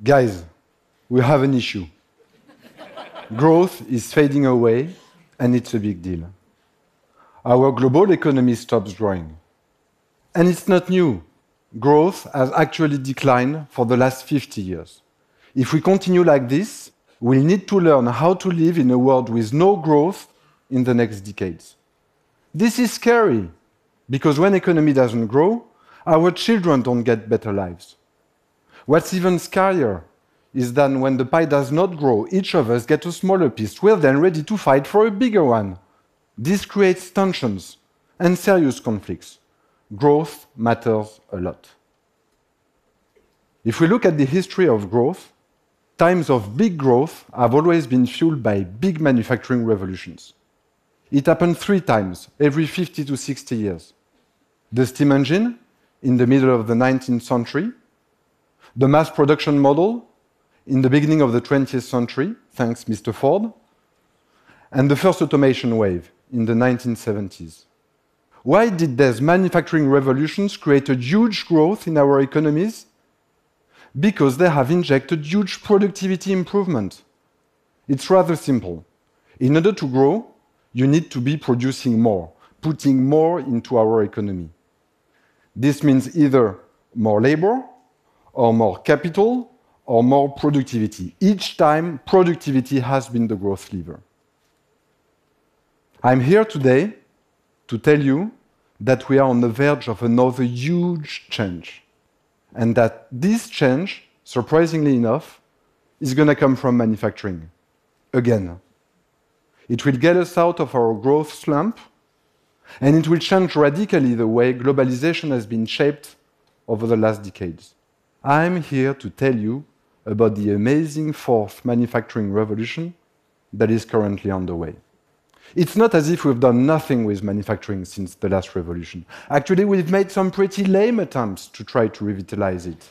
Guys, we have an issue. Growth is fading away, and it's a big deal. Our global economy stops growing. And it's not new. Growth has actually declined for the last 50 years. If we continue like this, we'll need to learn how to live in a world with no growth in the next decades. This is scary because when economy doesn't grow, our children don't get better lives. What's even scarier is that when the pie does not grow, each of us gets a smaller piece. We're then ready to fight for a bigger one. This creates tensions and serious conflicts. Growth matters a lot. If we look at the history of growth, times of big growth have always been fueled by big manufacturing revolutions. It happened three times every 50 to 60 years. The steam engine in the middle of the 19th century, the mass production model in the beginning of the 20th century, thanks Mr. Ford, and the first automation wave in the 1970s. Why did these manufacturing revolutions create a huge growth in our economies? Because they have injected huge productivity improvement. It's rather simple. In order to grow, you need to be producing more, putting more into our economy. This means either more labor, or more capital, or more productivity. Each time, productivity has been the growth lever. I'm here today to tell you that we are on the verge of another huge change, and that this change, surprisingly enough, is going to come from manufacturing again. It will get us out of our growth slump, and it will change radically the way globalization has been shaped over the last decades. I'm here to tell you about the amazing fourth manufacturing revolution that is currently underway. It's not as if we've done nothing with manufacturing since the last revolution. Actually, we've made some pretty lame attempts to try to revitalize it.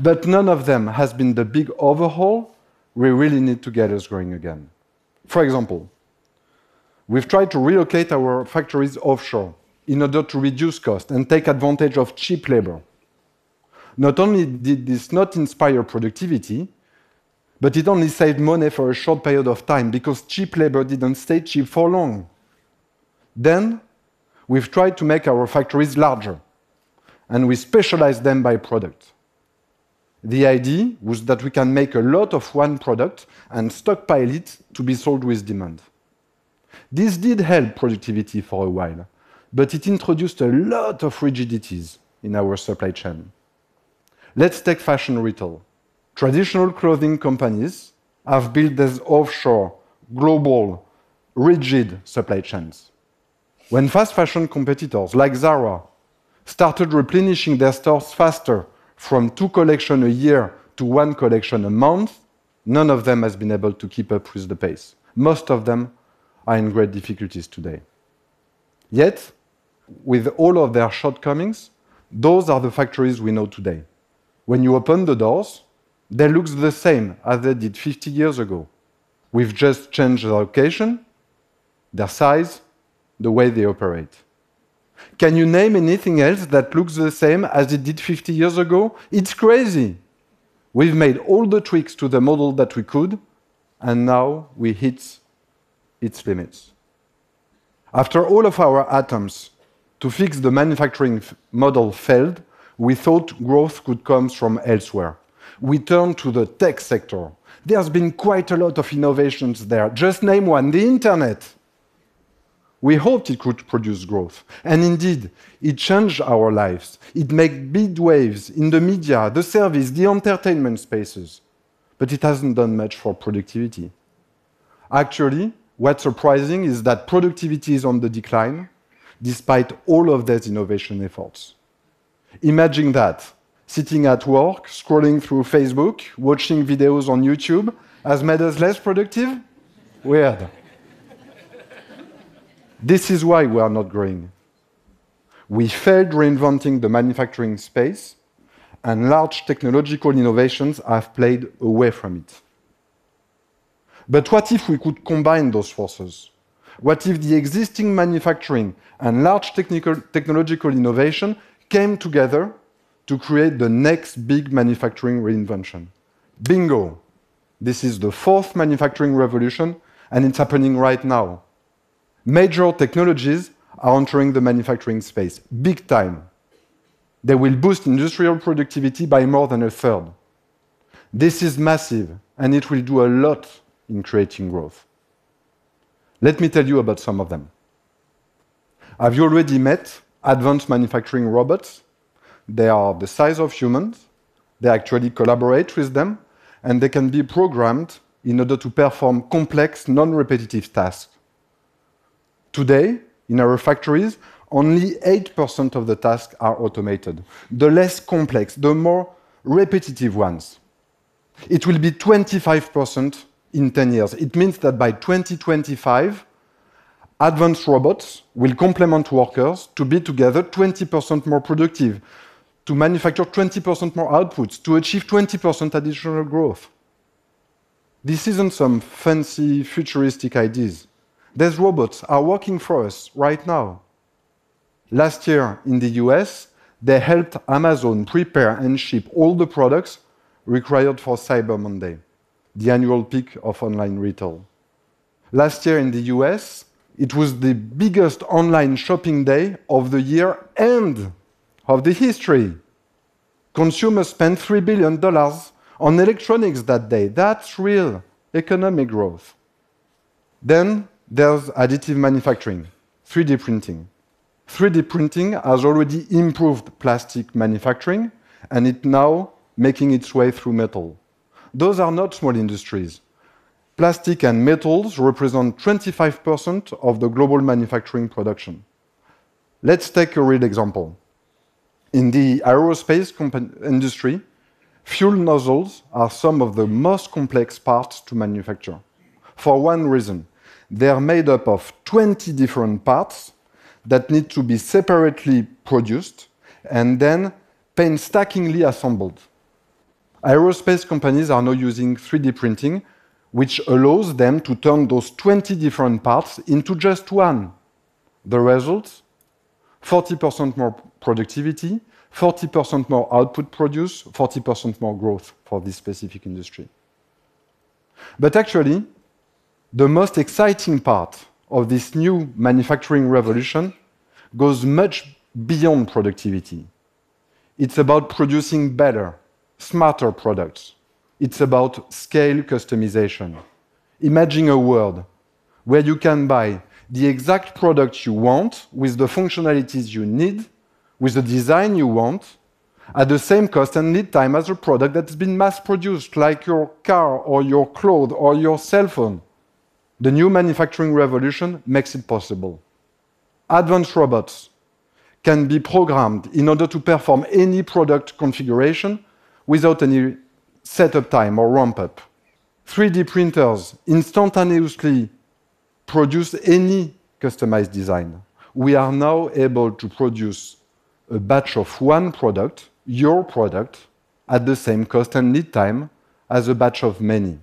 But none of them has been the big overhaul we really need to get us growing again. For example, we've tried to relocate our factories offshore in order to reduce cost and take advantage of cheap labor. Not only did this not inspire productivity, but it only saved money for a short period of time because cheap labor didn't stay cheap for long. Then we've tried to make our factories larger and we specialized them by product. The idea was that we can make a lot of one product and stockpile it to be sold with demand. This did help productivity for a while, but it introduced a lot of rigidities in our supply chain. Let's take fashion retail. Traditional clothing companies have built these offshore, global, rigid supply chains. When fast fashion competitors like Zara started replenishing their stores faster from two collections a year to one collection a month, none of them has been able to keep up with the pace. Most of them are in great difficulties today. Yet, with all of their shortcomings, those are the factories we know today. When you open the doors, they look the same as they did 50 years ago. We've just changed the location, their size, the way they operate. Can you name anything else that looks the same as it did 50 years ago? It's crazy. We've made all the tweaks to the model that we could, and now we hit its limits. After all of our attempts to fix the manufacturing model failed, we thought growth could come from elsewhere. We turned to the tech sector. There's been quite a lot of innovations there. Just name one, the internet. We hoped it could produce growth, and indeed, it changed our lives. It made big waves in the media, the service, the entertainment spaces, but it hasn't done much for productivity. Actually, what's surprising is that productivity is on the decline despite all of these innovation efforts. Imagine that, sitting at work, scrolling through Facebook, watching videos on YouTube, has made us less productive? Weird. This is why we are not growing. We failed reinventing the manufacturing space, and large technological innovations have played away from it. But what if we could combine those forces? What if the existing manufacturing and large technological innovation came together to create the next big manufacturing reinvention? Bingo! This is the fourth manufacturing revolution, and it's happening right now. Major technologies are entering the manufacturing space, big time. They will boost industrial productivity by more than a third. This is massive, and it will do a lot in creating growth. Let me tell you about some of them. Have you already met advanced manufacturing robots? They are the size of humans, they actually collaborate with them, and they can be programmed in order to perform complex, non-repetitive tasks. Today, in our factories, only 8% of the tasks are automated. The less complex, the more repetitive ones. It will be 25% in 10 years. It means that by 2025, advanced robots will complement workers to be together 20% more productive, to manufacture 20% more outputs, to achieve 20% additional growth. This isn't some fancy futuristic ideas. These robots are working for us right now. Last year in the US, they helped Amazon prepare and ship all the products required for Cyber Monday, the annual peak of online retail. Last year in the US, it was the biggest online shopping day of the year and of the history. Consumers spent $3 billion on electronics that day. That's real economic growth. Then there's additive manufacturing, 3D printing. 3D printing has already improved plastic manufacturing, and it now making its way through metal. Those are not small industries. Plastic and metals represent 25% of the global manufacturing production. Let's take a real example. In the aerospace industry, fuel nozzles are some of the most complex parts to manufacture. For one reason, they are made up of 20 different parts that need to be separately produced and then painstakingly assembled. Aerospace companies are now using 3D printing, which allows them to turn those 20 different parts into just one. The result? 40% more productivity, 40% more output produced, 40% more growth for this specific industry. But actually, the most exciting part of this new manufacturing revolution goes much beyond productivity. It's about producing better, smarter products. It's about scale customization. Imagine a world where you can buy the exact product you want with the functionalities you need, with the design you want, at the same cost and lead time as a product that's been mass produced, like your car or your clothes or your cell phone. The new manufacturing revolution makes it possible. Advanced robots can be programmed in order to perform any product configuration without any setup time or ramp up. 3D printers instantaneously produce any customized design. We are now able to produce a batch of one product, your product, at the same cost and lead time as a batch of many.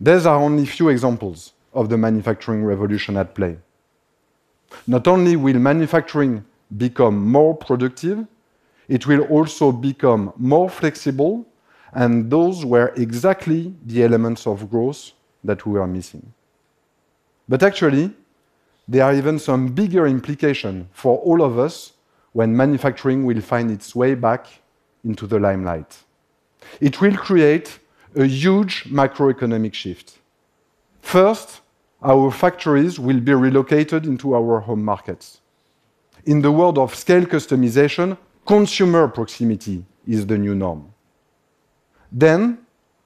These are only few examples of the manufacturing revolution at play. Not only will manufacturing become more productive, it will also become more flexible, and those were exactly the elements of growth that we were missing. But actually, there are even some bigger implications for all of us when manufacturing will find its way back into the limelight. It will create a huge macroeconomic shift. First, our factories will be relocated into our home markets. In the world of scale customization, consumer proximity is the new norm. Then,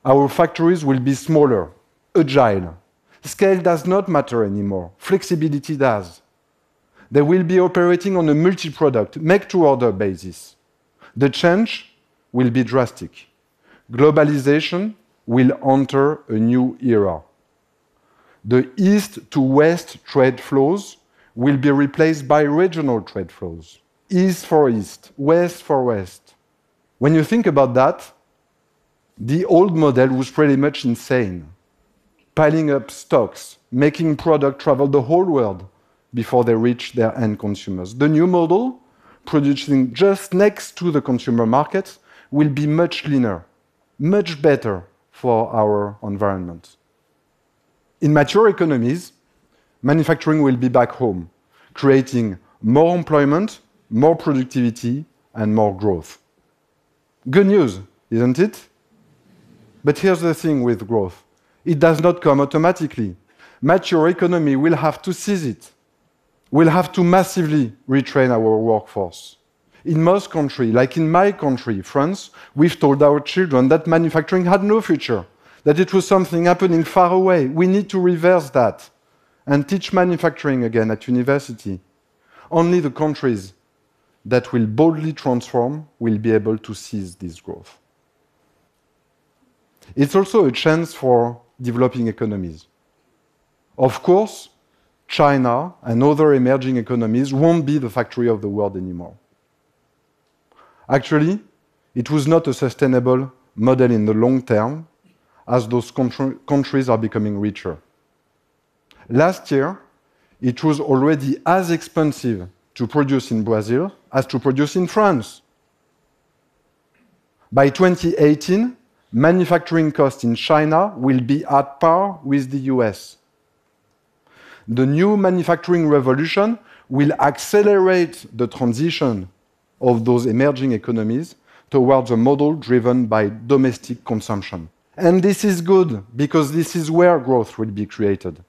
our factories will be smaller, agile. Scale does not matter anymore. Flexibility does. They will be operating on a multi-product, make-to-order basis. The change will be drastic. Globalization will enter a new era. The east to west trade flows will be replaced by regional trade flows, east for east, west for west. When you think about that, the old model was pretty much insane. Piling up stocks, making product travel the whole world before they reach their end consumers. The new model, producing just next to the consumer market, will be much leaner, much better for our environment. In mature economies, manufacturing will be back home, creating more employment, more productivity, and more growth. Good news, isn't it? But here's the thing with growth it does not come automatically. Mature economy will have to seize it. We'll have to massively retrain our workforce. In most countries, like in my country, France, we've told our children that manufacturing had no future, that it was something happening far away. We need to reverse that and teach manufacturing again at university. Only the countries that will boldly transform will be able to seize this growth. It's also a chance for developing economies. Of course, China and other emerging economies won't be the factory of the world anymore. Actually, it was not a sustainable model in the long term as those countries are becoming richer. Last year, it was already as expensive to produce in Brazil as to produce in France. By 2018, manufacturing costs in China will be at par with the US. The new manufacturing revolution will accelerate the transition of those emerging economies towards a model driven by domestic consumption. And this is good because this is where growth will be created.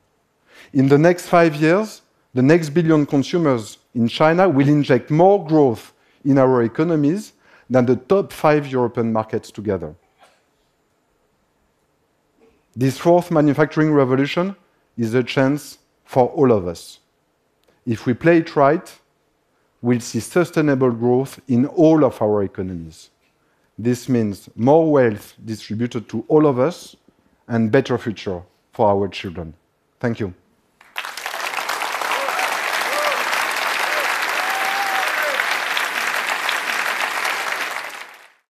In the next five years, the next billion consumers in China will inject more growth in our economies than the top five European markets together. This fourth manufacturing revolution is a chance for all of us. If we play it right, we'll see sustainable growth in all of our economies. This means more wealth distributed to all of us and better future for our children. Thank you.